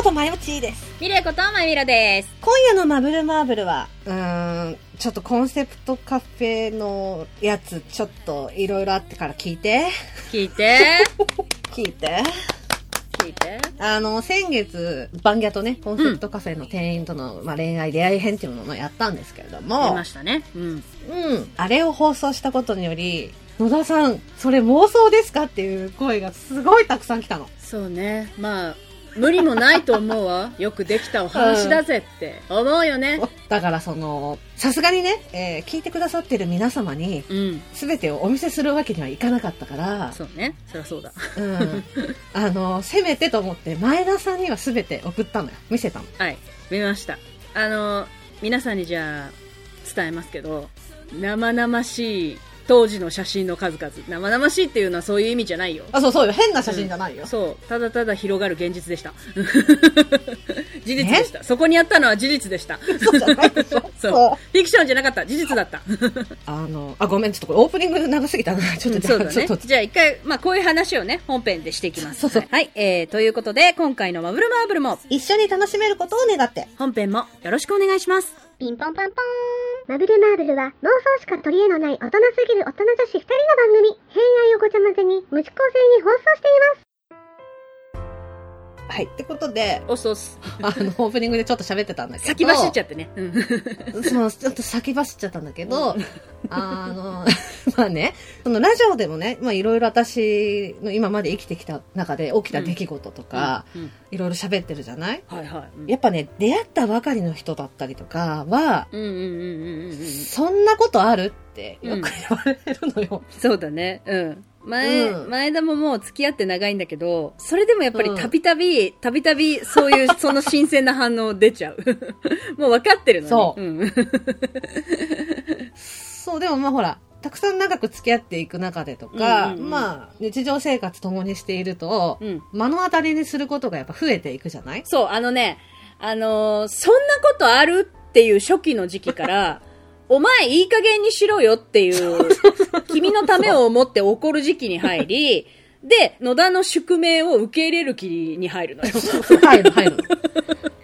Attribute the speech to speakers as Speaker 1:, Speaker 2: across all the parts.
Speaker 1: ことまよちーです。
Speaker 2: ミレイことまゆみろです。
Speaker 1: 今夜のマブルマーブルは、うーん、ちょっとコンセプトカフェのやつ、ちょっといろいろあってから聞いて。
Speaker 2: 聞いて。
Speaker 1: 聞いて。
Speaker 2: 聞いて。
Speaker 1: あの、先月、バンギャとね、コンセプトカフェの店員との、まあ、恋愛出会い編っていうのをやったんですけれど
Speaker 2: 出
Speaker 1: も
Speaker 2: ま、したね。うん。
Speaker 1: うん。あれを放送したことにより、野田さん、それ妄想ですかっていう声がすごいたくさん来たの。
Speaker 2: そうね。まあ、無理もないと思うわ。よくできたお話だぜって思うよね。
Speaker 1: だからその、さすがにね、えー聞いてくださってる皆様に、
Speaker 2: うん。
Speaker 1: すべてをお見せするわけにはいかなかったから、
Speaker 2: そうね。そりゃそうだ。
Speaker 1: うん。あの、せめてと思って、前田さんにはすべて送ったのよ。見せたの。
Speaker 2: はい。見ました。あの、皆さんにじゃあ、伝えますけど、生々しい当時の写真の数々。生々しいっていうのはそういう意味じゃないよ。
Speaker 1: あ、そうそうよ。変な写真じゃないよ。
Speaker 2: そう。ただただ広がる現実でした。事実でした。そこにあったのは事実でした。
Speaker 1: そうじゃないでしょ？
Speaker 2: そう。
Speaker 1: そう。
Speaker 2: フィクションじゃなかった。事実だった。
Speaker 1: あの、あ、ごめん、ちょっとこれオープニング長すぎたな。ちょっと、
Speaker 2: そうだね
Speaker 1: ちょっと。
Speaker 2: じゃあ一回、まあこういう話をね、本編でしていきます。
Speaker 1: そうそう
Speaker 2: はい。えー、ということで、今回のマブルマーブルも、
Speaker 1: 一緒に楽しめることを願って。
Speaker 2: 本編もよろしくお願いします。
Speaker 3: ピンポンパンポーン。マブルマーブルは妄想しか取り柄のない大人すぎる大人女子二人の番組。偏愛をごちゃ混ぜに無視構成に放送しています。
Speaker 1: はい。ってことで、
Speaker 2: おっそっす。
Speaker 1: あの、オープニングでちょっと喋ってたんだけど。
Speaker 2: 先走っちゃってね。うん。
Speaker 1: そう、ちょっと先走っちゃったんだけど、あの、まあね、そのラジオでもね、まあいろいろ私の今まで生きてきた中で起きた出来事とか、
Speaker 2: うん
Speaker 1: いろいろ喋ってるじゃない？
Speaker 2: はいはい。うん
Speaker 1: やっぱね、出会ったばかりの人だったりとかは、
Speaker 2: うんうんうんうんうんうん。
Speaker 1: そんなことある？ってよく言われるのよ。
Speaker 2: そうだね。うん。前、
Speaker 1: うん。
Speaker 2: 前田ももう付き合って長いんだけど、それでもやっぱり
Speaker 1: うん。
Speaker 2: たびたび、たびたびそういう、その新鮮な反応出ちゃう。もう分かってるのに。
Speaker 1: そう。
Speaker 2: うん。
Speaker 1: そう、でもまあほら、たくさん長く付き合っていく中でとか、
Speaker 2: うんうんうん。
Speaker 1: まあ、日常生活共にしていると、
Speaker 2: うん。
Speaker 1: 目の当たりにすることがやっぱ増えていくじゃない？
Speaker 2: そう、あのね、あのーそんなことある？っていう初期の時期から、お前いい加減にしろよっていう、君のためを思って怒る時期に入り、で、野田の宿命を受け入れる気に入るのよ。
Speaker 1: 入る、入る。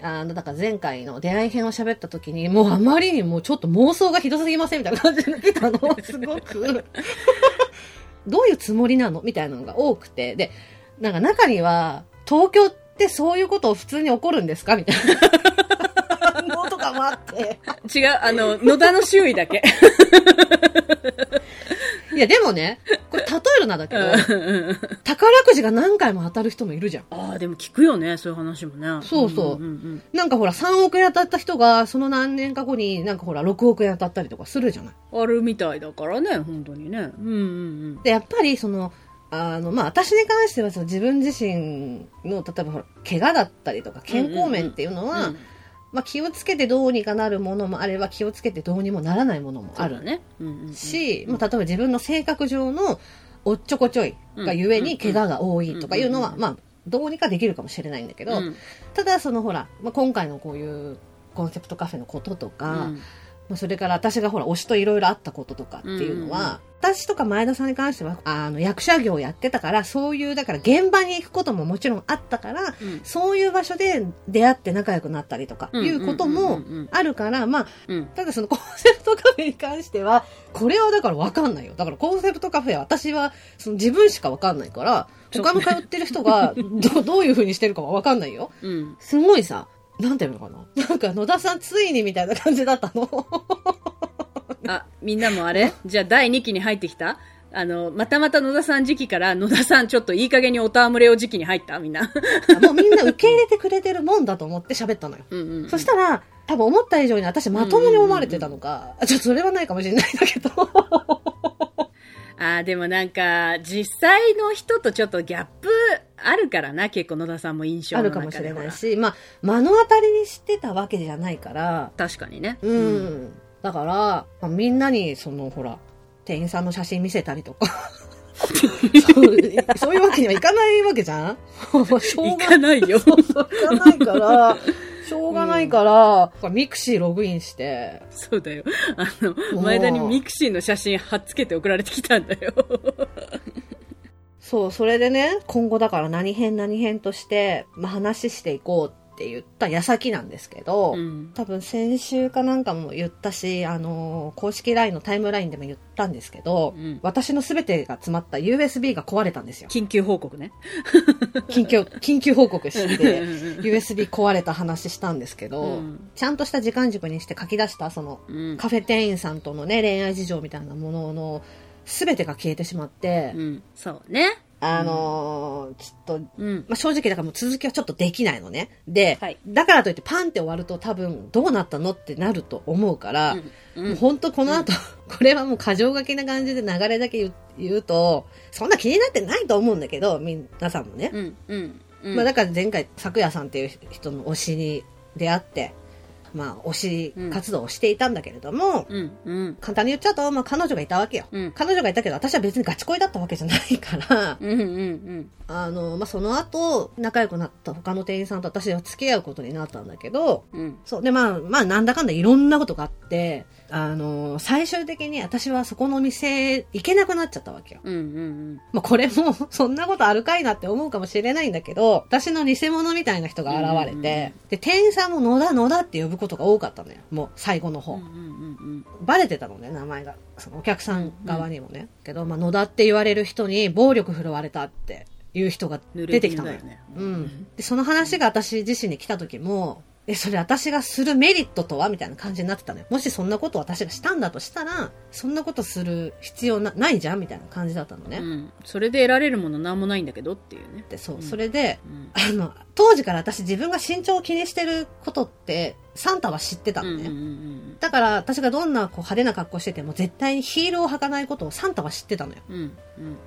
Speaker 1: あの、だから前回の出会い編を喋った時に、もうあまりにもちょっと妄想がひどすぎませんみたいな感じで来たの。すごく。どういうつもりなの？みたいなのが多くて。で、なんか中には、東京ってそういうことを普通に起こるんですか？みたいな。とかもあって。
Speaker 2: 違う、あの、野田の周囲だけ。
Speaker 1: いや、でもね、これ例えるなだけど、宝くじが何回も当たる人もいるじゃん。
Speaker 2: ああ、でも聞くよね、そういう話もね。
Speaker 1: そうそうん
Speaker 2: んん
Speaker 1: なんかほら、3億円当たった人が、その何年か後になんかほら、6億円当たったりとかするじゃない。
Speaker 2: あるみたいだからね、本当にね。うんうん
Speaker 1: で、やっぱりその、あの、まあ、私に関してはその自分自身の、例えばほら、怪我だったりとか健康面っていうのは、
Speaker 2: うん
Speaker 1: まあ、気をつけてどうにかなるものもあれば、気をつけてどうにもならないものもある
Speaker 2: ね。
Speaker 1: し、まあ、例えば自分の性格上のおっちょこちょいがゆえに怪我が多いとかいうのは、まあ、どうにかできるかもしれないんだけど、
Speaker 2: うん。
Speaker 1: ただそのほら、まあ、今回のこういうコンセプトカフェのこととか、
Speaker 2: うん
Speaker 1: まあそれから私がほら推しといろいろあったこととかっていうのは、私とか前田さんに関してはあの役者業をやってたからそういうだから現場に行くことももちろんあったから、
Speaker 2: うん。
Speaker 1: そういう場所で出会って仲良くなったりとか
Speaker 2: うん
Speaker 1: いうこともあるからまあ
Speaker 2: うん。
Speaker 1: ただそのコンセプトカフェに関してはこれはだから分かんないよ。だからコンセプトカフェは私はその自分しか分かんないから 他の通ってる人がどどういう風にしてるかは分かんないよ。
Speaker 2: うん。
Speaker 1: すごいさ、なんていうのかな？なんか野田さんついにみたいな感じだったの。
Speaker 2: あ、みんなもあれ？じゃあ第2期に入ってきた？あの、またまた野田さん時期から野田さんちょっといい加減にお戯れを時期に入った？みんな。
Speaker 1: もうみんな受け入れてくれてるもんだと思って喋ったのよ。
Speaker 2: うんうんうん。
Speaker 1: そしたら、多分思った以上に私まともに思われてたのか、ちょっとそれはないかもしれないんだけど。
Speaker 2: あーでもなんか、実際の人とちょっとギャップあるからな、結構野田さんも印象
Speaker 1: あるかもしれない
Speaker 2: ほ
Speaker 1: し、まあ、目の当たりにしてたわけじゃないから、
Speaker 2: ら確かにね。
Speaker 1: うん。だから、まあ、みんなに、その、ほら、店員さんの写真見せたりとか。そ うそういうわけにはいかないわけじゃん しょう
Speaker 2: 行
Speaker 1: が
Speaker 2: かないよ。
Speaker 1: いかないから、しょうがないから、ミクシーログインして、
Speaker 2: そうだよ。あの、前田にミクシーの写真貼っつけて送られてきたんだよ。
Speaker 1: そう、それでね、今後だから何編何編として、まあ、話していこうって言った矢先なんですけど、
Speaker 2: うん。
Speaker 1: 多分先週かなんかも言ったし、あのー公式 LINE のタイムラインでも言ったんですけど、
Speaker 2: うん
Speaker 1: 私の全てが詰まった USB が壊れたんですよ。
Speaker 2: 緊急報告ね。
Speaker 1: 緊急、緊急報告して、
Speaker 2: うん
Speaker 1: USB 壊れた話したんですけど、
Speaker 2: うん
Speaker 1: ちゃんとした時間軸にして書き出した、その、
Speaker 2: うん。
Speaker 1: カフェ店員さんとのね、恋愛事情みたいなものの、全てが消えてしまって、
Speaker 2: うん。そうね。
Speaker 1: あのーちょっと、
Speaker 2: うん。
Speaker 1: まあ、正直だからもう続きはちょっとできないのね。で、
Speaker 2: はい
Speaker 1: だからといってパンって終わると多分どうなったのってなると思うから、
Speaker 2: うん
Speaker 1: もう本当この後、これはもう過剰書きな感じで流れだけ言うと、そんな気になってないと思うんだけど、皆さんもね。
Speaker 2: うん。うん。うん。
Speaker 1: まあだから前回、昨夜さんっていう人の推しに出会って、まあ推し活動をしていたんだけれども、
Speaker 2: うん。うん。
Speaker 1: 簡単に言っちゃうと、まあ彼女がいたわけよ。
Speaker 2: うん
Speaker 1: 彼女がいたけど、私は別にガチ恋だったわけじゃないから、
Speaker 2: うん。うん。うん。
Speaker 1: あの、まあその後、仲良くなった他の店員さんと私は付き合うことになったんだけど、
Speaker 2: うん。
Speaker 1: そう。で、まあ、まあ、なんだかんだいろんなことがあって、あの、最終的に私はそこの店行けなくなっちゃったわけよ。
Speaker 2: うん。うん。
Speaker 1: まあ、これも、そんなことあるかいなって思うかもしれないんだけど、私の偽物みたいな人が現れて、
Speaker 2: うんうんうん
Speaker 1: で、店員さんも野田野田って呼ぶことが多かったのよ。もう、最後の方。
Speaker 2: うん。うん。
Speaker 1: バレてたのね、名前が。そのお客さん側にもね。けど、まあ、野田って言われる人に暴力振るわれたっていう人が出てきたのよ。
Speaker 2: ね
Speaker 1: うん。で、その話が私自身に来た時も、え、それ私がするメリットとはみたいな感じになってたのよ。もしそんなことを私がしたんだとしたら、そんなことする必要なないじゃんみたいな感じだったのね。
Speaker 2: うん。それで得られるものなんもないんだけどっていうね。
Speaker 1: で、そう。それで、
Speaker 2: うん。
Speaker 1: あの、当時から私自分が身長を気にしてることって、サンタは知ってた
Speaker 2: うん。
Speaker 1: のね。
Speaker 2: うん。うん。
Speaker 1: だから私がどんなこう派手な格好してても絶対にヒールを履かないことをサンタは知ってたのよ。
Speaker 2: うん。うん。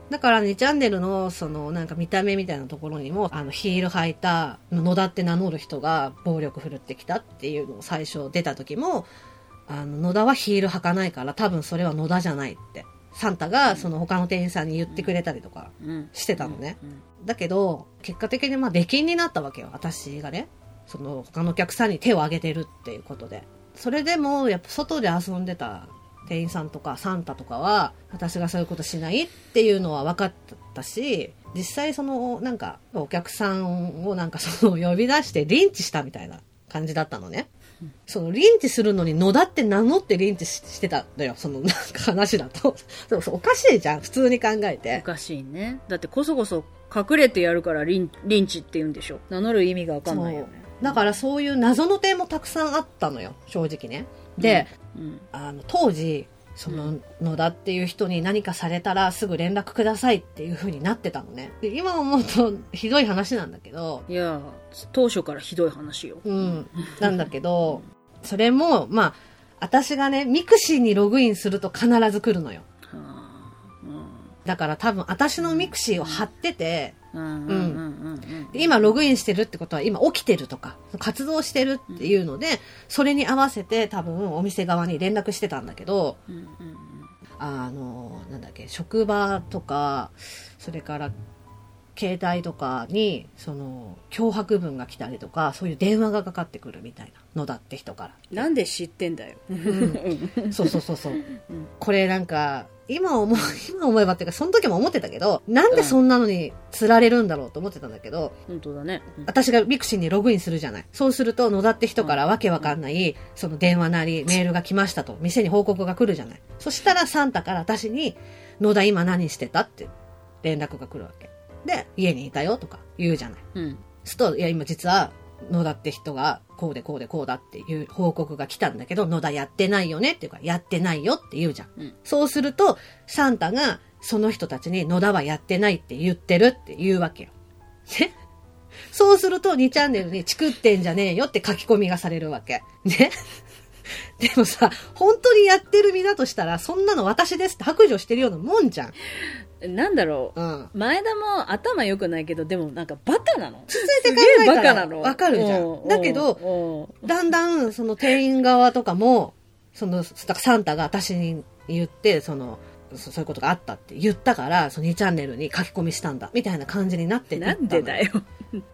Speaker 1: だから2チャンネルのそのなんか見た目みたいなところにもあのヒール履いた野田って名乗る人が暴力振るってきたっていうのを最初出た時もあの野田はヒール履かないから多分それは野田じゃないってサンタがその他の店員さんに言ってくれたりとか
Speaker 2: うん。
Speaker 1: してたのね。
Speaker 2: うん。
Speaker 1: だけど結果的にまあ出禁になったわけよ私がねその他のお客さんに手を挙げてるっていうことでそれでもやっぱ外で遊んでた店員さんとかサンタとかは私がそういうことしないっていうのは分かったし実際そのなんかお客さんをなんかその呼び出してリンチしたみたいな感じだったのね。そのリンチするのに野田って名乗ってリンチしてたのよ。そのなんか話だと。そうそうおかしいじゃん。普通に考えてお。
Speaker 2: かしいね。だってこそこそ隠れてやるからリンリンチって言うんでしょ。名乗る意味がわかんないよね。
Speaker 1: だからそういう謎の点もたくさんあったのよ。正直ね。で、
Speaker 2: うん。
Speaker 1: あの当時その野田っていう人に何かされたらすぐ連絡くださいっていう風になってたのねで今思うとひどい話なんだけど
Speaker 2: いや、当初からひどい話よ。
Speaker 1: うんなんだけどそれもまあ私がねミクシーにログインすると必ず来るのよ
Speaker 2: はあ
Speaker 1: だから多分私のミクシーを貼ってて
Speaker 2: うん。うん。うん。うん。うん。
Speaker 1: で今ログインしてるってことは今起きてるとか活動してるっていうのでそれに合わせて多分お店側に連絡してたんだけど
Speaker 2: うん。うん。
Speaker 1: あの、なんだっけ、職場とか、それから、携帯とかに、その、脅迫文が来たりとか、そういう電話がかかってくるみたいなのだって人から。
Speaker 2: なんで知ってんだよ。
Speaker 1: そうそうそうそう。これなんか、今思う、今思えばっていうか、その時も思ってたけど、なんでそんなのに釣られるんだろうと思ってたんだけど、
Speaker 2: 本当だね。
Speaker 1: 私がミクシーにログインするじゃない。そうすると、野田って人からわけわかんない、その電話なり、メールが来ましたと、店に報告が来るじゃない。そしたら、サンタから私に、野田今何してたって連絡が来るわけ。で、家にいたよとか言うじゃない。
Speaker 2: うん。
Speaker 1: すると、いや、今実は、野田って人が、こうでこうでこうだっていう報告が来たんだけど、野田やってないよねっていうか、やってないよって言うじゃん。
Speaker 2: うん
Speaker 1: そうすると、サンタが、その人たちに野田はやってないって言ってるって言うわけよ。ねそうすると2チャンネルにチクってんじゃねえよって書き込みがされるわけ。ねでもさ、本当にやってる身だとしたら、そんなの私ですって白状してるようなもんじゃん。
Speaker 2: なんだろう。
Speaker 1: うん。
Speaker 2: 前田も頭良くないけど、でもなんかバカなの
Speaker 1: 続いて考
Speaker 2: え
Speaker 1: えたら
Speaker 2: バカなの。
Speaker 1: わかるじゃ
Speaker 2: うん
Speaker 1: だけど、
Speaker 2: うん
Speaker 1: だんだん、その店員側とかも、その、サンタが私に言って、その、そそういうことがあったって言ったから、その2チャンネルに書き込みしたんだ、みたいな感じになって
Speaker 2: なんでだよ。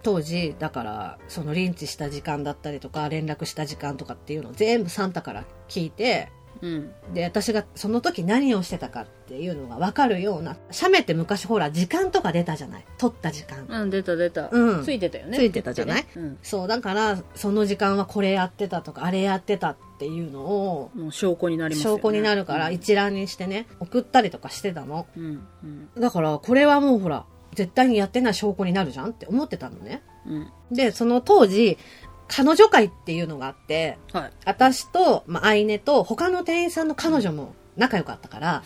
Speaker 1: 当時、だから、そのリンチした時間だったりとか、連絡した時間とかっていうのを全部サンタから聞いて、
Speaker 2: うん。
Speaker 1: で、私がその時何をしてたかっていうのがわかるような、写メって昔ほら時間とか出たじゃない？撮った時間。
Speaker 2: うん、出た出た。
Speaker 1: うん
Speaker 2: ついてたよね。
Speaker 1: ついてたじゃない？
Speaker 2: ねうん。
Speaker 1: そう、だから、その時間はこれやってたとか、あれやってたっていうのを、
Speaker 2: もう証拠になりますよね。
Speaker 1: 証拠になるから一覧にしてね、送ったりとかしてたの。
Speaker 2: うん。うん。
Speaker 1: だから、これはもうほら、絶対にやってない証拠になるじゃんって思ってたのね。
Speaker 2: うん。
Speaker 1: で、その当時、彼女会っていうのがあって、
Speaker 2: はい。
Speaker 1: 私と、まあ、アイネと他の店員さんの彼女も仲良かったから。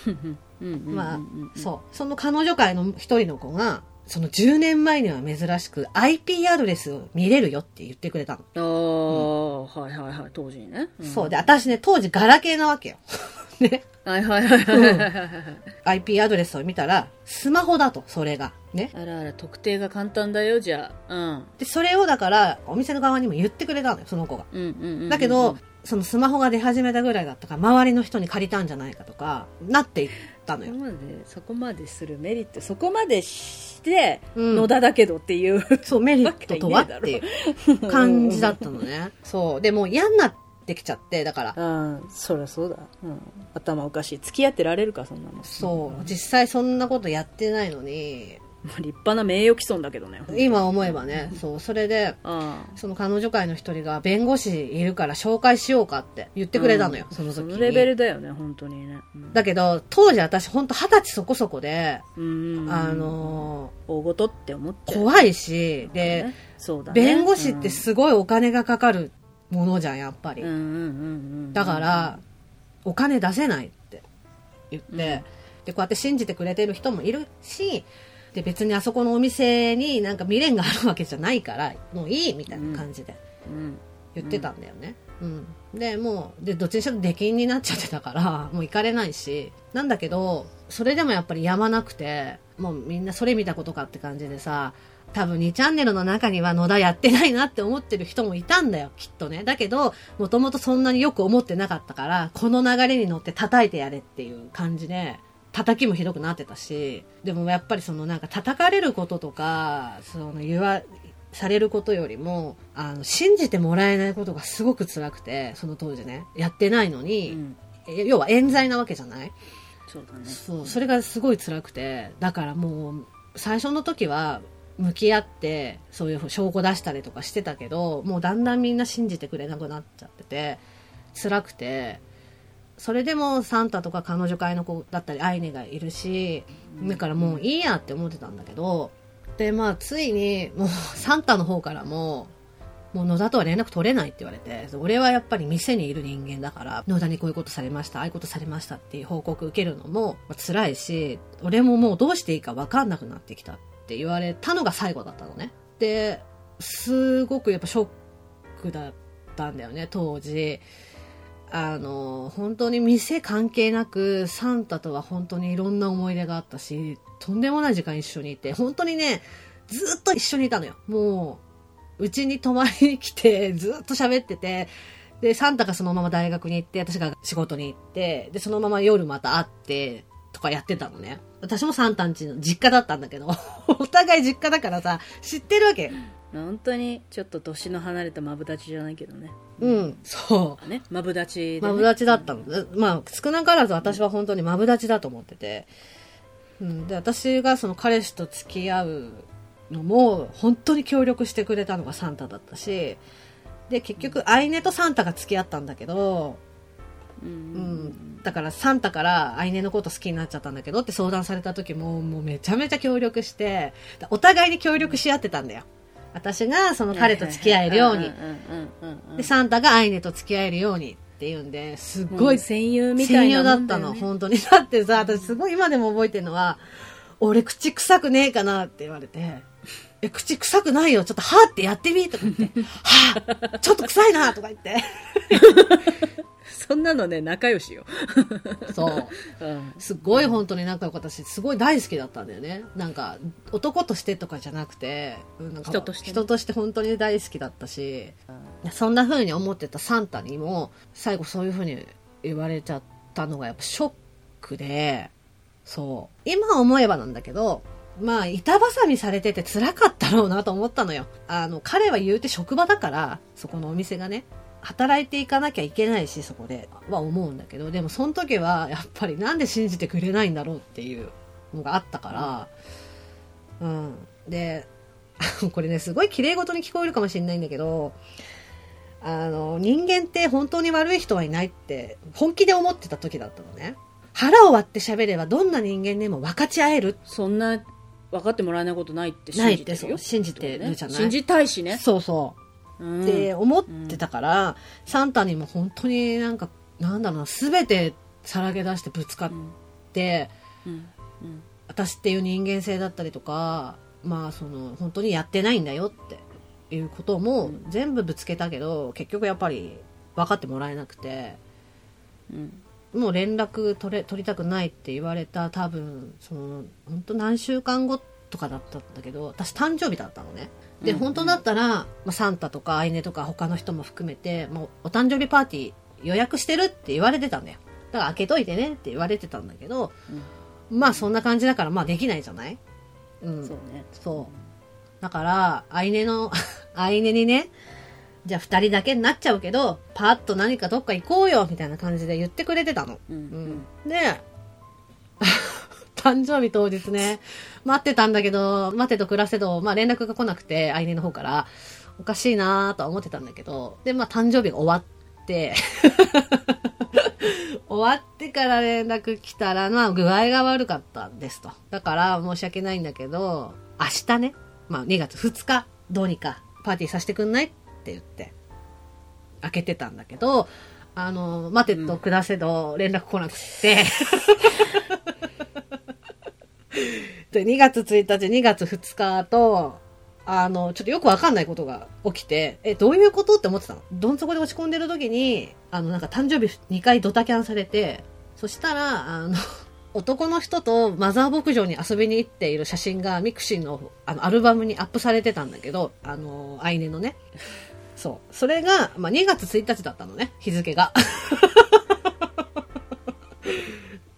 Speaker 1: まあ
Speaker 2: うん、
Speaker 1: そう。その彼女会の一人の子が、その10年前には珍しく IP アドレスを見れるよって言ってくれたの。
Speaker 2: ああ、はいはいはい、当時にね。ん
Speaker 1: そう。で、私ね、当時ガラケーなわけよ。ね。
Speaker 2: はいはいはいはい。
Speaker 1: IP アドレスを見たら、スマホだと、それが。ね。
Speaker 2: あらあら、特定が簡単だよ、じゃあ。うん。
Speaker 1: で、それをだから、お店の側にも言ってくれたのよ、その子が。
Speaker 2: うんうんうんうん。
Speaker 1: だけど、そのスマホが出始めたぐらいだったから、周りの人に借りたんじゃないかとか、なっていったのよ。
Speaker 2: そこまで、そこまでするメリット、そこまでして、
Speaker 1: うん
Speaker 2: 野田だけどっていう。
Speaker 1: そう、メリットとはっていう感じだったのね。そう。でもう嫌になってきちゃって、だから、
Speaker 2: うん、そりゃそうだ。うん。頭おかしい。付き合ってられるか、そんなの。
Speaker 1: そう、実際そんなことやってないのに、
Speaker 2: まあ立派な名誉毀損だけどね。
Speaker 1: 今思えばね、そう、それで、
Speaker 2: あ
Speaker 1: その彼女会の一人が弁護士いるから紹介しようかって言ってくれたのよ、その時に。
Speaker 2: そのレベルだよね、本当にね。うん
Speaker 1: だけど、当時私ほんと二十歳そこそこで、
Speaker 2: うん。
Speaker 1: あ、の
Speaker 2: 大事って思っ
Speaker 1: ー
Speaker 2: ちゃう。
Speaker 1: 怖いし、で、
Speaker 2: ねね。
Speaker 1: 弁護士ってすごいお金がかかるものじゃん、やっぱり。
Speaker 2: うんうんうんうん。
Speaker 1: だから、お金出せないって言って、
Speaker 2: うん
Speaker 1: で、こうやって信じてくれてる人もいるし、で、別にあそこのお店になんか未練があるわけじゃないから、もういいみたいな感じで
Speaker 2: うん。
Speaker 1: 言ってたんだよね。うん。で、もう、で、どっちにしろ出禁になっちゃってたから、もう行かれないし、なんだけど、それでもやっぱりやまなくて、もうみんなそれ見たことかって感じでさ、多分2チャンネルの中には野田やってないなって思ってる人もいたんだよ、きっとね。だけど、もともとそんなによく思ってなかったから、この流れに乗って叩いてやれっていう感じで、叩きもひどくなってたし、でもやっぱりそのなんか叩かれることとか、その言わ、されることよりも、あの、信じてもらえないことがすごく辛くて、その当時ね、やってないの
Speaker 2: う
Speaker 1: に、
Speaker 2: ん。
Speaker 1: え要は冤罪なわけじゃない？
Speaker 2: そうだね。
Speaker 1: そう、それがすごい辛くて、だからもう、最初の時は、向き合って、そういう証拠出したりとかしてたけど、もうだんだんみんな信じてくれなくなっちゃってて、辛くて、それでもサンタとか彼女会の子だったり、アイネがいるし、だからもういいやって思ってたんだけど、で、まあ、ついに、もう、サンタの方からも、もう野田とは連絡取れないって言われて、俺はやっぱり店にいる人間だから、野田にこういうことされました、ああいうことされましたっていう報告受けるのも辛いし、俺ももうどうしていいか分かんなくなってきたって言われたのが最後だったのね。で、すごくやっぱショックだったんだよね、当時。あの、本当に店関係なく、サンタとは本当にいろんな思い出があったし、とんでもない時間一緒にいて、本当にね、ずっと一緒にいたのよ。もう、うちに泊まりに来て、ずっと喋ってて、で、サンタがそのまま大学に行って、私が仕事に行って、で、そのまま夜また会って、とかやってたのね。私もサンタんちの実家だったんだけど、お互い実家だからさ、知ってるわけ。
Speaker 2: 本当に、ちょっと年の離れたマブダチじゃないけどね。
Speaker 1: うん、そう。
Speaker 2: ね、マブダチで、ね。
Speaker 1: マブダチだったの。まあ、少なからず私は本当にマブダチだと思ってて。うん、で、私がその彼氏と付き合うのも、本当に協力してくれたのがサンタだったし、で、結局、アイネとサンタが付き合ったんだけど、
Speaker 2: う。
Speaker 1: うんん、だからサンタからアイネのこと好きになっちゃったんだけどって相談された時も、もうめちゃめちゃ協力して、お互いに協力し合ってたんだよ。私がその彼と付き合えるようにで、サンタがアイネと付き合えるようにっていうんで、す。ごい
Speaker 2: 戦友みた
Speaker 1: 戦
Speaker 2: いな
Speaker 1: 友だったの。本当に。だってさ、私すごい今でも覚えてるのは、俺口臭くねえかなって言われて、え、口臭くないよ、ちょっとはーってやってみとか言って、はー、ちょっと臭いなとか言って。
Speaker 2: そんなのね、仲良しよ。
Speaker 1: そう。
Speaker 2: うん。
Speaker 1: すっごい本当に仲良かったし、すごい大好きだったんだよね。なんか、男としてとかじゃなくて、うんなんか
Speaker 2: 人としてね
Speaker 1: 人として本当に大好きだったし、そんな風に思ってたサンタにも、最後そういう風に言われちゃったのがやっぱショックで、そう。今思えばなんだけど、まあ、板挟みされてて辛かったろうなと思ったのよ。あの、彼は言うて職場だから、そこのお店がね。働いていかなきゃいけないし、そこでは思うんだけど、でもその時はやっぱりなんで信じてくれないんだろうっていうのがあったから、うん。で、これね、すごい綺麗事に聞こえるかもしれないんだけど、あの、人間って本当に悪い人はいないって本気で思ってた時だったのね。腹を割って喋ればどんな人間でも分かち合える。
Speaker 2: そんな、分かってもらえないことないって
Speaker 1: ないって
Speaker 2: 信じてるよ。
Speaker 1: そう信じてるじゃない
Speaker 2: 信じたいしね。
Speaker 1: そうそう。
Speaker 2: うん
Speaker 1: って思ってたから、サンタにも本当になんか、なんだろうな、すべてさらけ出してぶつかって、
Speaker 2: うん。うん。
Speaker 1: 私っていう人間性だったりとか、まあその、本当にやってないんだよっていうことも全部ぶつけたけど、結局やっぱり分かってもらえなくて、
Speaker 2: うん。
Speaker 1: もう連絡取れ、取りたくないって言われた多分、その、本当何週間後とかだったんだけど、私誕生日だったのね。で、
Speaker 2: うん
Speaker 1: 本当だったら、まあ、サンタとかアイネとか他の人も含めて、もうお誕生日パーティー予約してるって言われてたんだよ。だから開けといてねって言われてたんだけど、まあそんな感じだからまあできないじゃない？うん。
Speaker 2: そうね。
Speaker 1: そう。だから、アイネの、アイネにね、じゃあ二人だけになっちゃうけど、パッと何かどっか行こうよ、みたいな感じで言ってくれてたの。
Speaker 2: うん
Speaker 1: うん。で、誕生日当日ね、待ってたんだけど、待てと暮らせど、まあ連絡が来なくて、アイネの方から、おかしいなとは思ってたんだけど、で、まあ誕生日が終わって、終わってから連絡来たら、まあ具合が悪かったんですと。だから申し訳ないんだけど、明日ね、まあ2月2日、どうにかパーティーさせてくんないって言って、開けてたんだけど、あの、待てど暮らせど連絡来なくて、で、2月1日、2月2日と、あの、ちょっとよくわかんないことが起きて、え、どういうことって思ってたの？どん底で落ち込んでる時に、あの、なんか誕生日2回ドタキャンされて、そしたら、あの、男の人とマザー牧場に遊びに行っている写真がミクシーのあのアルバムにアップされてたんだけど、あの、アイネのね。そう。それが、まあ、2月1日だったのね、日付が。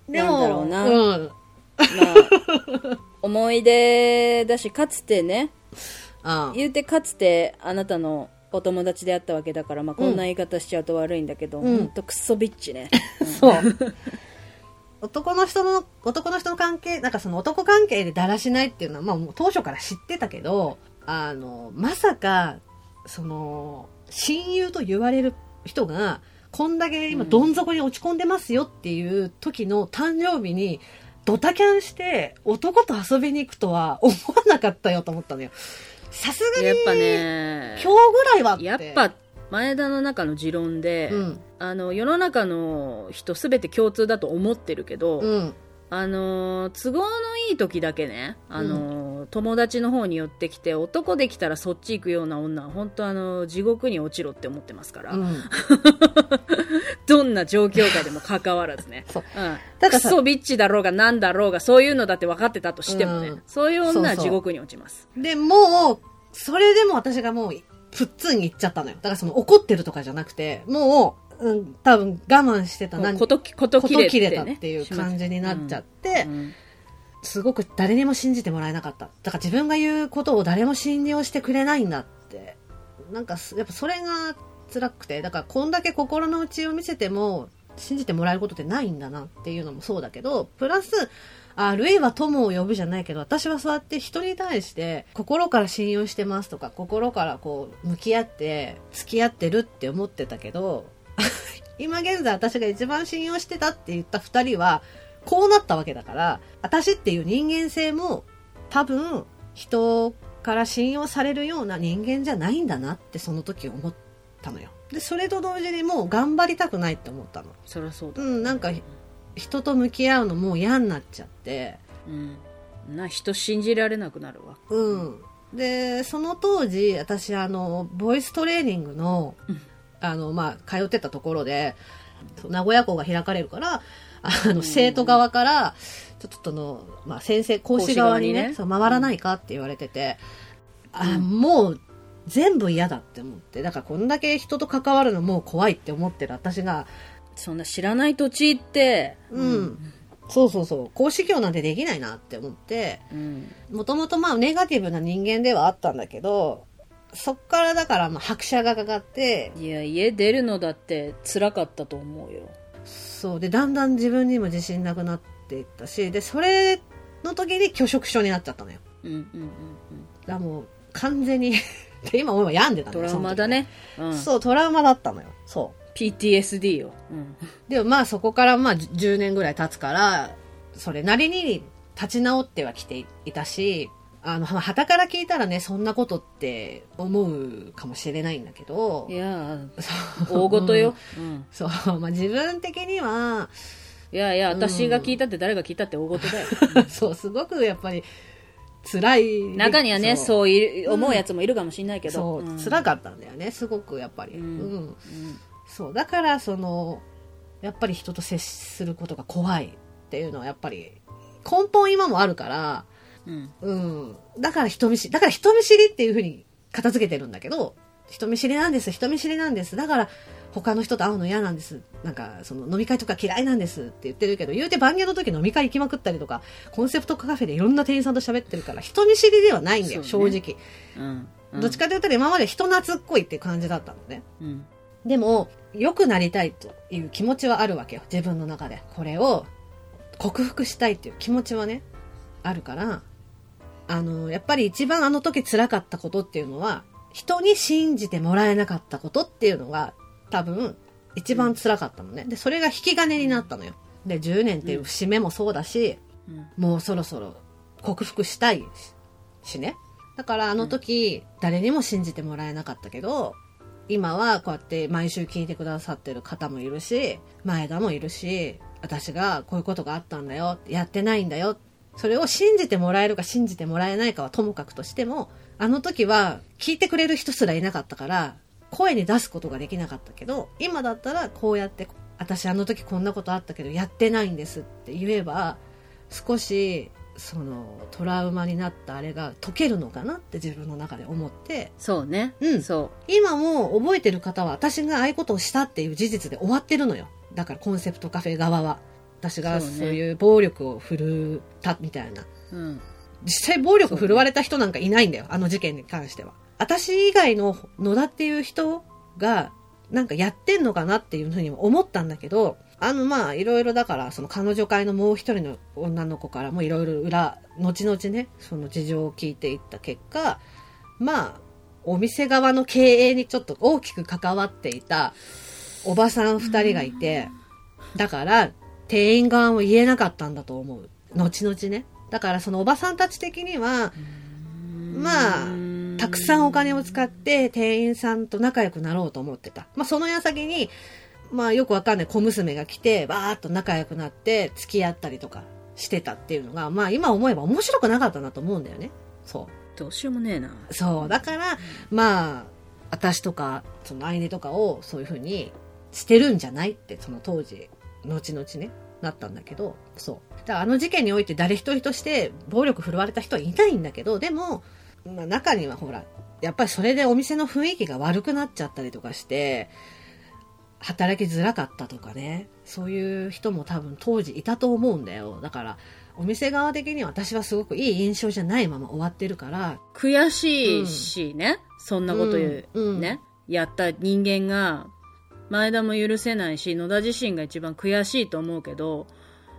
Speaker 1: でも、
Speaker 2: なんだろうな
Speaker 1: うん。
Speaker 2: まあ、思い出だし、かつてね、
Speaker 1: あ
Speaker 2: 言うてかつてあなたのお友達であったわけだから、まあ、こんな言い方しちゃうと悪いんだけど、
Speaker 1: うん。
Speaker 2: ほんとクソビッチね。
Speaker 1: そう。男の人の、男の人の関係、なんかその男関係でだらしないっていうのは、まあもう当初から知ってたけど、あの、まさか、その、親友と言われる人が、こんだけ今どん底に落ち込んでますよっていう時の誕生日に、ドタキャンして男と遊びに行くとは思わなかったよと思ったのよ。さすがに、
Speaker 2: やっぱね、
Speaker 1: 今日ぐらいは。
Speaker 2: やっぱ、前田の中の持論で、
Speaker 1: うん、
Speaker 2: あの、世の中の人すべて共通だと思ってるけど、
Speaker 1: うん、
Speaker 2: あのー都合のいい時だけね、あのー友達の方に寄ってきて、男できたらそっち行くような女は、本当あのー地獄に落ちろって思ってますから、
Speaker 1: うん。
Speaker 2: どんな状況下でも関わらずね。
Speaker 1: そう。
Speaker 2: うん。
Speaker 1: だからさ
Speaker 2: クソビッチだろうがなんだろうが、そういうのだって分かってたとしてもね、
Speaker 1: うん
Speaker 2: そういう女は
Speaker 1: そうそう
Speaker 2: 地獄に落ちます。
Speaker 1: で、もう、それでも私がもう、プッツンに行っちゃったのよ。だからその怒ってるとかじゃなくて、もう、うん、多分我慢してた何
Speaker 2: もうこと、こと
Speaker 1: こと
Speaker 2: 切れて、ね、
Speaker 1: 切れたっていう感じになっちゃって、
Speaker 2: うん
Speaker 1: すごく誰にも信じてもらえなかった。だから自分が言うことを誰も信用してくれないんだって。なんかす、やっぱそれが辛くて、だからこんだけ心の内を見せても、信じてもらえることってないんだなっていうのもそうだけど、プラス、あるいは友を呼ぶじゃないけど、私はそうやって人に対して、心から信用してますとか、心からこう、向き合って、付き合ってるって思ってたけど、今現在私が一番信用してたって言った二人は、こうなったわけだから、私っていう人間性も多分人から信用されるような人間じゃないんだなってその時思ってたのよ。で、それと同時にもう頑張りたくないって思ったの。
Speaker 2: そりゃそうだ。
Speaker 1: うん、なんか人と向き合うのもう嫌になっちゃって、
Speaker 2: うん。な、人信じられなくなるわ。
Speaker 1: うん。で、その当時、私、あの、ボイストレーニングの、あの、まあ、通ってたところで、名古屋校が開かれるから、あの、生徒側から、ちょっとの、まあ、先生、講師側にね、
Speaker 2: ね
Speaker 1: そう回らないかって言われてて、あ、もう、全部嫌だって思って、だからこんだけ人と関わるのもう怖いって思ってる私が、
Speaker 2: そんな知らない土地行って、
Speaker 1: うん、そうそうそう、講師業なんてできないなって思って、
Speaker 2: うん。
Speaker 1: もともとまあネガティブな人間ではあったんだけど、そっからだから、まあ、拍車がかかって、
Speaker 2: いや、家出るのだって辛かったと思うよ。
Speaker 1: そう。で、だんだん自分にも自信なくなっていったし、で、それの時に拒食症になっちゃったのよ。
Speaker 2: うんうんうんうん。
Speaker 1: だもう、完全にで、今思えば病んでたのよ
Speaker 2: トラウマだね。うん。
Speaker 1: そう、トラウマだったのよ。そう。
Speaker 2: PTSD よ。うん。
Speaker 1: でもまあそこからまあ10年ぐらい経つから、それなりに立ち直ってはきていたし、あの、はたから聞いたらね、そんなことって思うかもしれないんだけど
Speaker 2: い、やー、
Speaker 1: そう
Speaker 2: 大ごとよ。うん。
Speaker 1: そう、まあ自分的には、
Speaker 2: いやいや、私が聞いたって誰が聞いたって大ごとだよ。
Speaker 1: そう、すごくやっぱり辛い。
Speaker 2: 中にはね、
Speaker 1: う
Speaker 2: そういう思うやつもいるかもしれないけど。
Speaker 1: そう、
Speaker 2: ん
Speaker 1: 辛かったんだよね、すごくやっぱり。
Speaker 2: う
Speaker 1: うんん。
Speaker 2: うん
Speaker 1: そう、だからその、やっぱり人と接することが怖いっていうのはやっぱり根本今もあるから、
Speaker 2: うん。
Speaker 1: うん。だから人見知り、だから人見知りっていうふうに片付けてるんだけど、人見知りなんです、人見知りなんです。だから他の人と会うの嫌なんです。なんか、その飲み会とか嫌いなんですって言ってるけど、言うて番組の時飲み会行きまくったりとか、コンセプトカフェでいろんな店員さんと喋ってるから、人見知りではないんだよ、
Speaker 2: ね
Speaker 1: 正直。
Speaker 2: うん。うん
Speaker 1: どっちかというと今まで人懐っこいっていう感じだったのね。
Speaker 2: うん。
Speaker 1: でも、良くなりたいという気持ちはあるわけよ。自分の中で。これを克服したいっていう気持ちはね、あるから、あの、やっぱり一番あの時辛かったことっていうのは、人に信じてもらえなかったことっていうのが、多分、一番辛かったのね。で、それが引き金になったのよ。で、10年っていう節目もそうだし、
Speaker 2: うん
Speaker 1: もうそろそろ克服したいしね。だからあの時、誰にも信じてもらえなかったけど、今はこうやって毎週聞いてくださってる方もいるし、前田もいるし、私がこういうことがあったんだよ、やってないんだよ。それを信じてもらえるか信じてもらえないかはともかくとしても、あの時は聞いてくれる人すらいなかったから、声に出すことができなかったけど、今だったらこうやって、私あの時こんなことあったけどやってないんですって言えば、少しそのトラウマになったあれが解けるのかなって自分の中で思って。
Speaker 2: そうね。
Speaker 1: うん。
Speaker 2: そ
Speaker 1: 今も覚えてる方は私がああいうことをしたっていう事実で終わってるのよ。だからコンセプトカフェ側は。私が
Speaker 2: そう
Speaker 1: いう暴力を振るったみたいな。実際暴力振るわれた人なんかいないんだよあの事件に関しては。私以外の野田っていう人がなんかやってんのかなっていうふうに思ったんだけどあのまあいろいろだからその彼女会のもう一人の女の子からもいろいろ裏後々ねその事情を聞いていった結果まあお店側の経営にちょっと大きく関わっていたおばさん二人がいてだから店員側も言えなかったんだと思う。後々ね。だからそのおばさんたち的にはまあたくさんお金を使って店員さんと仲良くなろうと思ってた。まあその矢先に、まあよくわかんない小娘が来て、バーっと仲良くなって付き合ったりとかしてたっていうのが、まあ今思えば面白くなかったなと思うんだよね。そ
Speaker 2: どうしようもねえな。
Speaker 1: う。そう。だから、まあ、私とか、その相手とかをそういうふうにしてるんじゃないって、その当時、後々ね、なったんだけど、そう。だからあの事件において誰一人として暴力振るわれた人はいないんだけど、でも、まあ中にはほら、やっぱりそれでお店の雰囲気が悪くなっちゃったりとかして、働きづらかったとかね、そういう人も多分当時いたと思うんだよ。だから、お店側的には私はすごくいい印象じゃないまま終わってるから、
Speaker 2: 悔しいしね。そんなこと言う。
Speaker 1: うんうん
Speaker 2: ね。やった人間が、前田も許せないし、野田自身が一番悔しいと思うけど、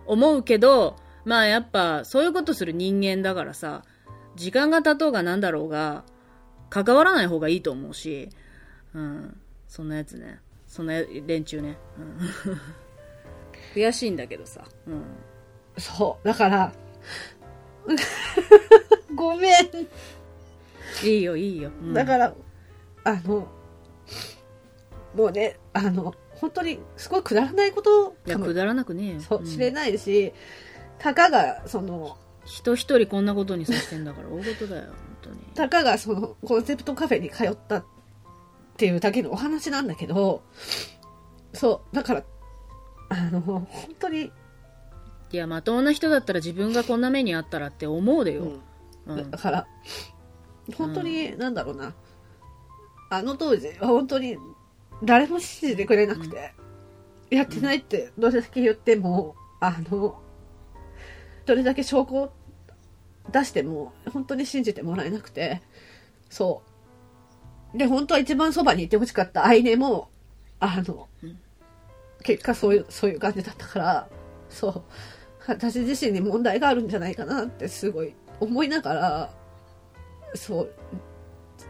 Speaker 2: 思うけど、まあやっぱ、そういうことする人間だからさ、時間が経とうがなんだろうが、関わらない方がいいと思うし、うん。そんなやつね。そんな連中ね。うん、悔しいんだけどさ。うん。
Speaker 1: そう。だから、ごめん。
Speaker 2: いいよ、いいよ。うん
Speaker 1: だから、あの、もうね、あの、本当にすごいくだらないこと
Speaker 2: いや、
Speaker 1: かも
Speaker 2: くだらなくねえよ。
Speaker 1: そう、
Speaker 2: ん
Speaker 1: 知れないし、たかが、その、
Speaker 2: 人一人こんなことにさせてんだから大事だよ、本当に。
Speaker 1: たかがその、コンセプトカフェに通ったっていうだけのお話なんだけど、そう、だから、あの、本当に、
Speaker 2: いや、まともな人だったら自分がこんな目にあったらって思うでよ。うん
Speaker 1: だから、本当に、なんだろうな、あの当時は本当に誰も信じてくれなくて、やってないってどれだけ言っても、あの、どれだけ証拠を出しても本当に信じてもらえなくて、そう。で、本当は一番そばにいてほしかった相手も、あの、結果そういう、そういう感じだったから、そう、私自身に問題があるんじゃないかなってすごい思いながら、そう、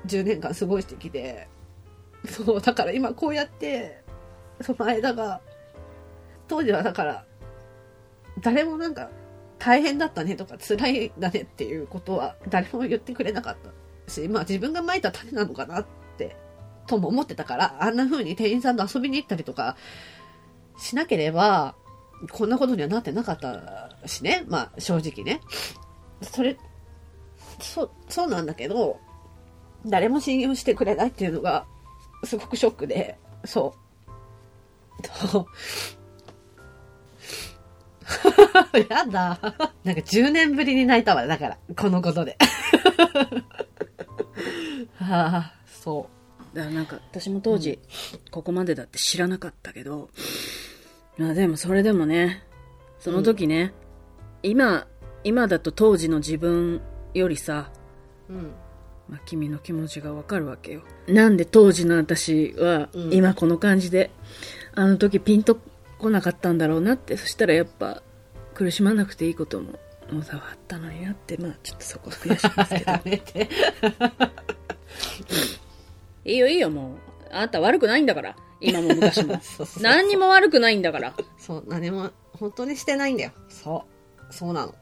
Speaker 1: 10年間過ごしてきて、そう、だから今こうやって、その間が、当時はだから、誰もなんか、大変だったねとか辛いだねっていうことは誰も言ってくれなかったし、まあ自分が蒔いた種なのかなって、とも思ってたから、あんな風に店員さんと遊びに行ったりとかしなければ、こんなことにはなってなかったしね、まあ正直ね。それ、そ、そうなんだけど、誰も信用してくれないっていうのが、すごくショックで、そう。やだ。なんか10年ぶりに泣いたわ、だから、このことで。はあ、そ
Speaker 2: だからなんか私も当時、ここまでだって知らなかったけど、まあでもそれでもね、その時ね、今、今だと当時の自分よりさ、
Speaker 1: う。うん。
Speaker 2: まあ、君の気持ちがわかるわけよ。なんで当時の私は
Speaker 1: うん
Speaker 2: 今この感じで、あの時ピンと来なかったんだろうなって、そしたらやっぱ苦しまなくていいことも小沢あったのになって、まあちょっとそこは悔しいですけど。
Speaker 1: やめて。
Speaker 2: いいよいいよもう。あなた悪くないんだから。今も昔も。何にも悪くないんだから。
Speaker 1: そう、何も、本当にしてないんだよ。そう。そうなの。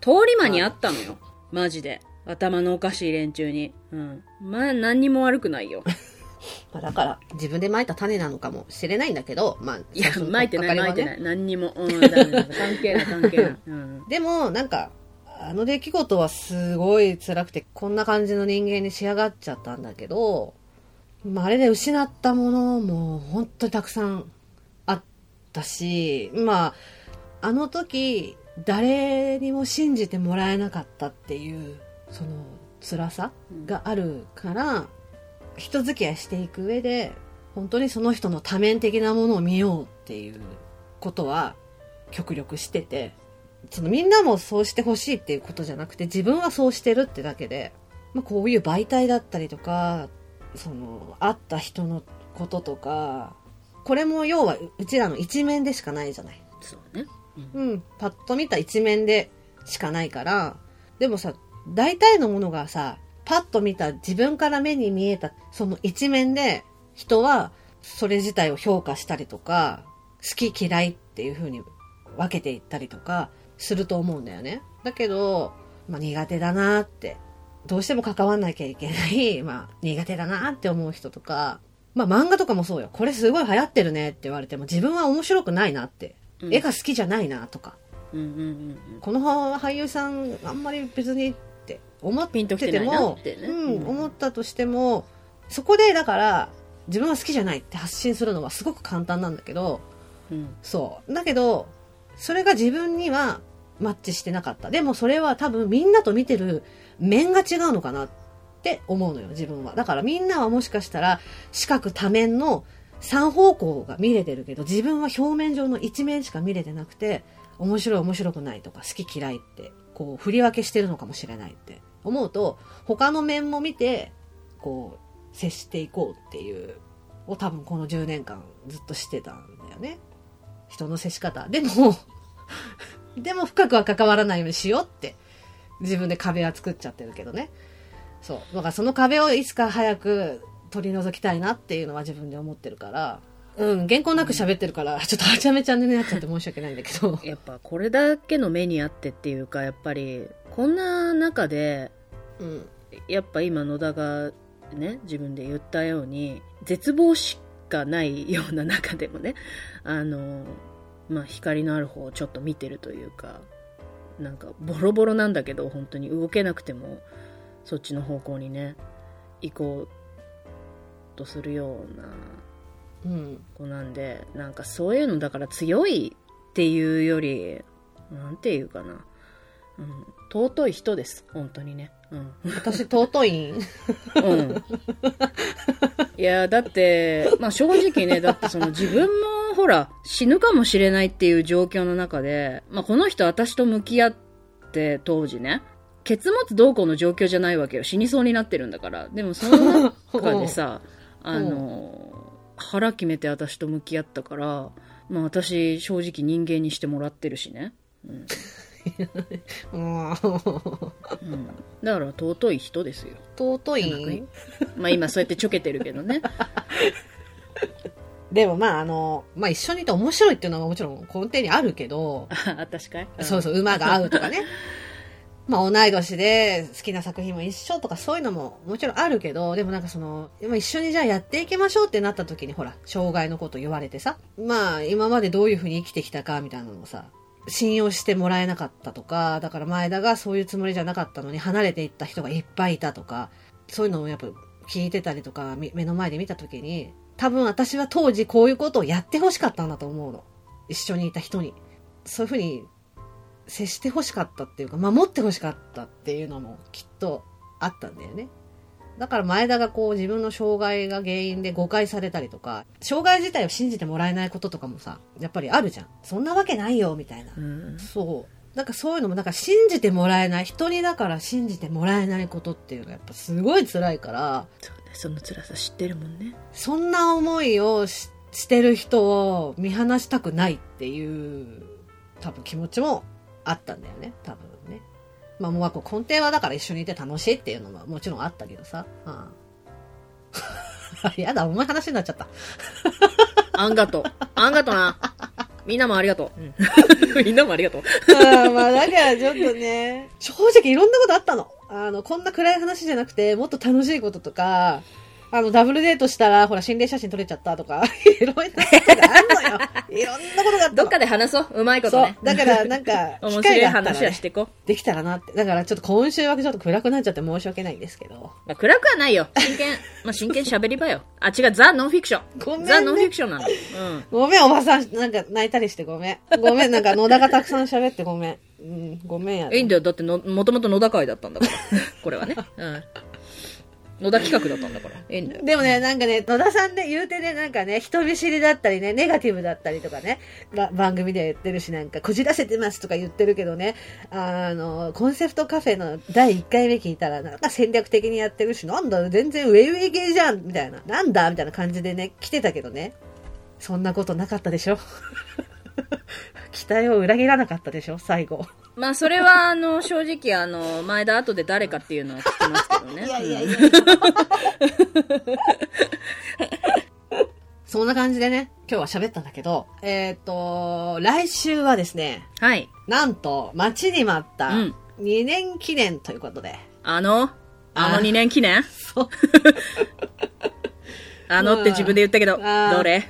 Speaker 2: 通り魔にあったのよ。マジで。頭のおかしい連中に。うん。まあ何にも悪くないよ。
Speaker 1: まあ、だから、自分で蒔いた種なのかもしれないんだけど、まあ、
Speaker 2: いや、
Speaker 1: 最初の
Speaker 2: 巻いてない、
Speaker 1: 取っかかりはね
Speaker 2: 巻いてない。何にも。うん、関係ない、関係ない。うん。
Speaker 1: でも、なんか、あの出来事はすごい辛くて、こんな感じの人間に仕上がっちゃったんだけど、まあ、あれで失ったものも本当にたくさんあったし、まあ、あの時、誰にも信じてもらえなかったっていう、その辛さがあるから、人付き合いしていく上で、本当にその人の多面的なものを見ようっていうことは極力してて、そのみんなもそうしてほしいっていうことじゃなくて自分はそうしてるってだけで、まあ、こういう媒体だったりとかその会った人のこととかこれも要はううちらの一面でしかないじゃない。
Speaker 2: そうね。
Speaker 1: うん、パッと見た一面でしかないからでもさ大体のものがさパッと見た自分から目に見えたその一面で人はそれ自体を評価したりとか好き嫌いっていう風に分けていったりとかすると思うんだよね。だけど、まあ、苦手だなってどうしても関わんなきゃいけない、まあ、苦手だなって思う人とか、まあ、漫画とかもそうよ。これすごい流行ってるねって言われても自分は面白くないなって。
Speaker 2: うん
Speaker 1: 絵が好きじゃないなとか。
Speaker 2: うんうんうんうん。
Speaker 1: この俳優さんあんまり別に思って
Speaker 2: て
Speaker 1: も
Speaker 2: ってね
Speaker 1: うん
Speaker 2: うん
Speaker 1: 思ったとしてもそこでだから自分は好きじゃないって発信するのはすごく簡単なんだけど
Speaker 2: うん。
Speaker 1: そう。だけどそれが自分にはマッチしてなかった。でもそれは多分みんなと見てる面が違うのかなって思うのよ自分は。だからみんなはもしかしたら四角多面の3方向が見れてるけど自分は表面上の一面しか見れてなくて面白い面白くないとか好き嫌いってこう振り分けしてるのかもしれないって。思うと他の面も見てこう接していこうっていうを多分この10年間ずっとしてたんだよね。人の接し方。でも でも深くは関わらないようにしようって。自分で壁は作っちゃってるけどね。そう。だからその壁をいつか早く取り除きたいなっていうのは自分で思ってるから。うん原稿なく喋ってるからちょっとはちゃめちゃになっちゃって申し訳ないんだけど。
Speaker 2: やっぱこれだけの目にあってっていうか、やっぱり、こんな中で、
Speaker 1: うん。
Speaker 2: やっぱ今野田がね、自分で言ったように、絶望しかないような中でもね、あの、まあ、光のある方をちょっと見てるというか、なんかボロボロなんだけど、本当に。動けなくても、そっちの方向にね、行こうとするような
Speaker 1: うん
Speaker 2: 子なんで、なんかそういうのだから強いっていうより、なんていうかな。うん、尊い人です、本当にね。うん。
Speaker 1: 私尊いん
Speaker 2: うん。いや、だって、まあ正直ね、だってその自分もほら、死ぬかもしれないっていう状況の中で、まあこの人私と向き合って当時ね、ケツ持つどうこうの状況じゃないわけよ。死にそうになってるんだから。でもその中でさ、あの、腹決めて私と向き合ったから、まあ私正直人間にしてもらってるしね。
Speaker 1: うん。
Speaker 2: うん。だから尊い人ですよ。
Speaker 1: 尊い？
Speaker 2: まあ今そうやってちょけてるけどね。
Speaker 1: でもまああの、まあ一緒にいて面白いっていうのがもちろん根底にあるけど、
Speaker 2: あ、私かい？
Speaker 1: そうそう、馬が合うとかね。まあ同い年で好きな作品も一緒とかそういうのももちろんあるけど、でもなんかその、一緒にじゃあやっていきましょうってなった時にほら、障害のこと言われてさ、まあ今までどういうふうに生きてきたかみたいなのをさ、信用してもらえなかったとか、だから前田がそういうつもりじゃなかったのに離れていった人がいっぱいいたとか、そういうのをやっぱ聞いてたりとか、目の前で見た時に、多分私は当時こういうことをやってほしかったんだと思うの。一緒にいた人に。そういうふうに接してほしかったっていうか、守ってほしかったっていうのもきっとあったんだよね。だから前田がこう自分の障害が原因で誤解されたりとか、障害自体を信じてもらえないこととかもさ、やっぱりあるじゃん。そんなわけないよ、みたいな。
Speaker 2: うん。
Speaker 1: そう。なんかそういうのも、なんか信じてもらえない、人にだから信じてもらえないことっていうのがやっぱすごい辛いから、
Speaker 2: そうね。その辛さ知ってるもんね。
Speaker 1: そんな思いをししてる人を見放したくないっていう、多分気持ちもあったんだよね、多分ね。まあもうこう根底はだから一緒にいて楽しいっていうのももちろんあったけどさ。うん、やだ、重い話になっちゃった。
Speaker 2: あんがとう。あんがとな。みんなもありがとう。みんなもありがとう。
Speaker 1: あまあだからちょっとね、正直いろんなことあったの。あの、こんな暗い話じゃなくて、もっと楽しいこととか、あの、ダブルデートしたら、ほら、心霊写真撮れちゃったとか、いろんなことがあんのよ。いろんなことがあったの。
Speaker 2: どっかで話そう。うまいこと
Speaker 1: そう
Speaker 2: ね。。
Speaker 1: だから、なんか、
Speaker 2: 面白い話はし、てこ
Speaker 1: できたらなって。だから、ちょっと今週はちょっと暗くなっちゃって申し訳ないんですけど。
Speaker 2: う。まあ、暗くはないよ。真剣、まあ、真剣喋り場よ。あ、違う、ザ・ノンフィクション。
Speaker 1: ごめんね
Speaker 2: ザ・ノンフィクションなの。うん。
Speaker 1: ごめん、おばさん、なんか泣いたりしてごめん。ごめん、なんか野田がたくさん喋ってごめん。うん、ごめんや、
Speaker 2: いいんだよ。だっての、もともと野田会だったんだから。これはね。うん。野田企画だったんだから。いいんだよ。
Speaker 1: でもね、なんかね、野田さんで言うてね、なんかね、人見知りだったりね、ネガティブだったりとかね、ば番組では言ってるし、なんか、こじらせてますとか言ってるけどね、あの、コンセプトカフェの第1回目聞いたら、なんか戦略的にやってるし、なんだ、全然ウェイウェイ系じゃんみたいな。なんだみたいな感じでね、来てたけどね。そんなことなかったでしょ 期待を裏切らなかったでしょ？最後。
Speaker 2: まあ、それは、あの、正直、あの、前田後で誰かっていうのは聞きますけどね。
Speaker 1: いやいやいや。そんな感じでね、今日は喋ったんだけど、えっ、と、来週はですね、
Speaker 2: はい。
Speaker 1: なんと、待ちに待った
Speaker 2: うん
Speaker 1: 2年記念ということで、
Speaker 2: あのあの
Speaker 1: あ
Speaker 2: 2年記念？
Speaker 1: そう。
Speaker 2: あのって自分で言ったけど、どれ？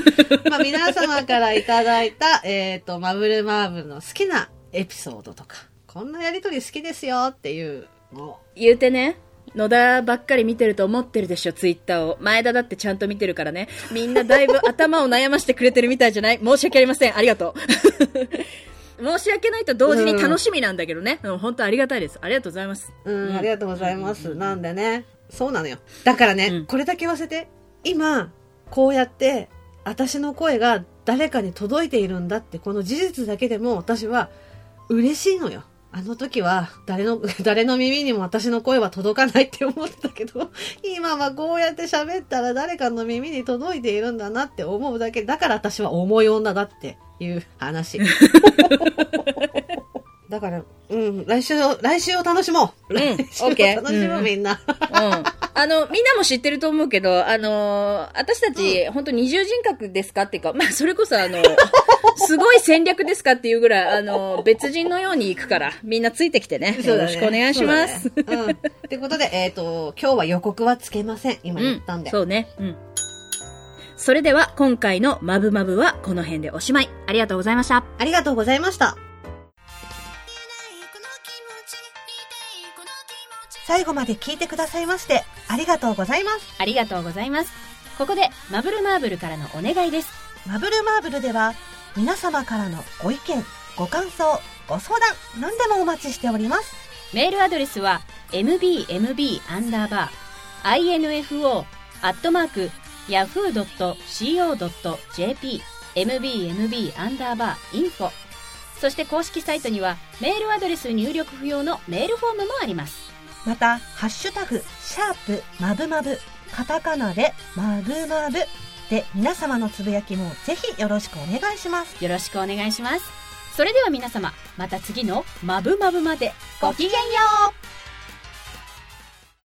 Speaker 1: まあ皆様からいただいた、えっ、と、マブルマーブルの好きなエピソードとか、こんなやりとり好きですよっていうのを、
Speaker 2: 言うてね。野田ばっかり見てると思ってるでしょ、ツイッターを。前田だってちゃんと見てるからね。みんなだいぶ頭を悩ましてくれてるみたいじゃない？申し訳ありません。ありがとう。申し訳ないと同時に楽しみなんだけどね。うん、本当ありがたいです。ありがとうございます。
Speaker 1: うん、ありがとうございます。なんでね、そうなのよ。だからね、
Speaker 2: うん
Speaker 1: これだけ言わせて、今、こうやって、私の声が誰かに届いているんだって、この事実だけでも私は嬉しいのよ。あの時は、誰の、誰の耳にも私の声は届かないって思ってたけど、今はこうやって喋ったら誰かの耳に届いているんだなって思うだけ、だから私は重い女だっていう話。だから、うん、来週を、来週を楽しもう。
Speaker 2: うん
Speaker 1: 来週を
Speaker 2: OK
Speaker 1: 楽しもう、
Speaker 2: うん
Speaker 1: みんな。
Speaker 2: うん。あの、みんなも知ってると思うけど、あのー私たち、本当二重人格ですかっていうか、まあ、それこそあの、すごい戦略ですかっていうぐらい、あの、別人のように行くから、みんなついてきてね。よろしくお願いします。
Speaker 1: そうだねうん。ってことで、えっ、と、今日は予告はつけません。今
Speaker 2: うん
Speaker 1: 言ったんで。
Speaker 2: そうね。うん。それでは、今回のマブマブはこの辺でおしまい。ありがとうございました。
Speaker 1: ありがとうございました。最後まで聞いてくださいまして、ありがとうございます。
Speaker 4: ありがとうございます。ここで、マブルマーブルからのお願いです。
Speaker 1: マブルマーブルでは、皆様からのご意見、ご感想、ご相談、何でもお待ちしております。
Speaker 4: メールアドレスは、mbmb アンダーバー info アットマーク yahoo.co.jp mbmb アンダーバー info そして公式サイトにはメールアドレス入力不要のメールフォームもあります。
Speaker 1: また、ハッシュタグ、シャープ、まぶまぶ、カタカナで、まぶまぶで、皆様のつぶやきもぜひよろしくお願いします。
Speaker 4: よろしくお願いします。それでは皆様、また次のまぶまぶまでごきげんよう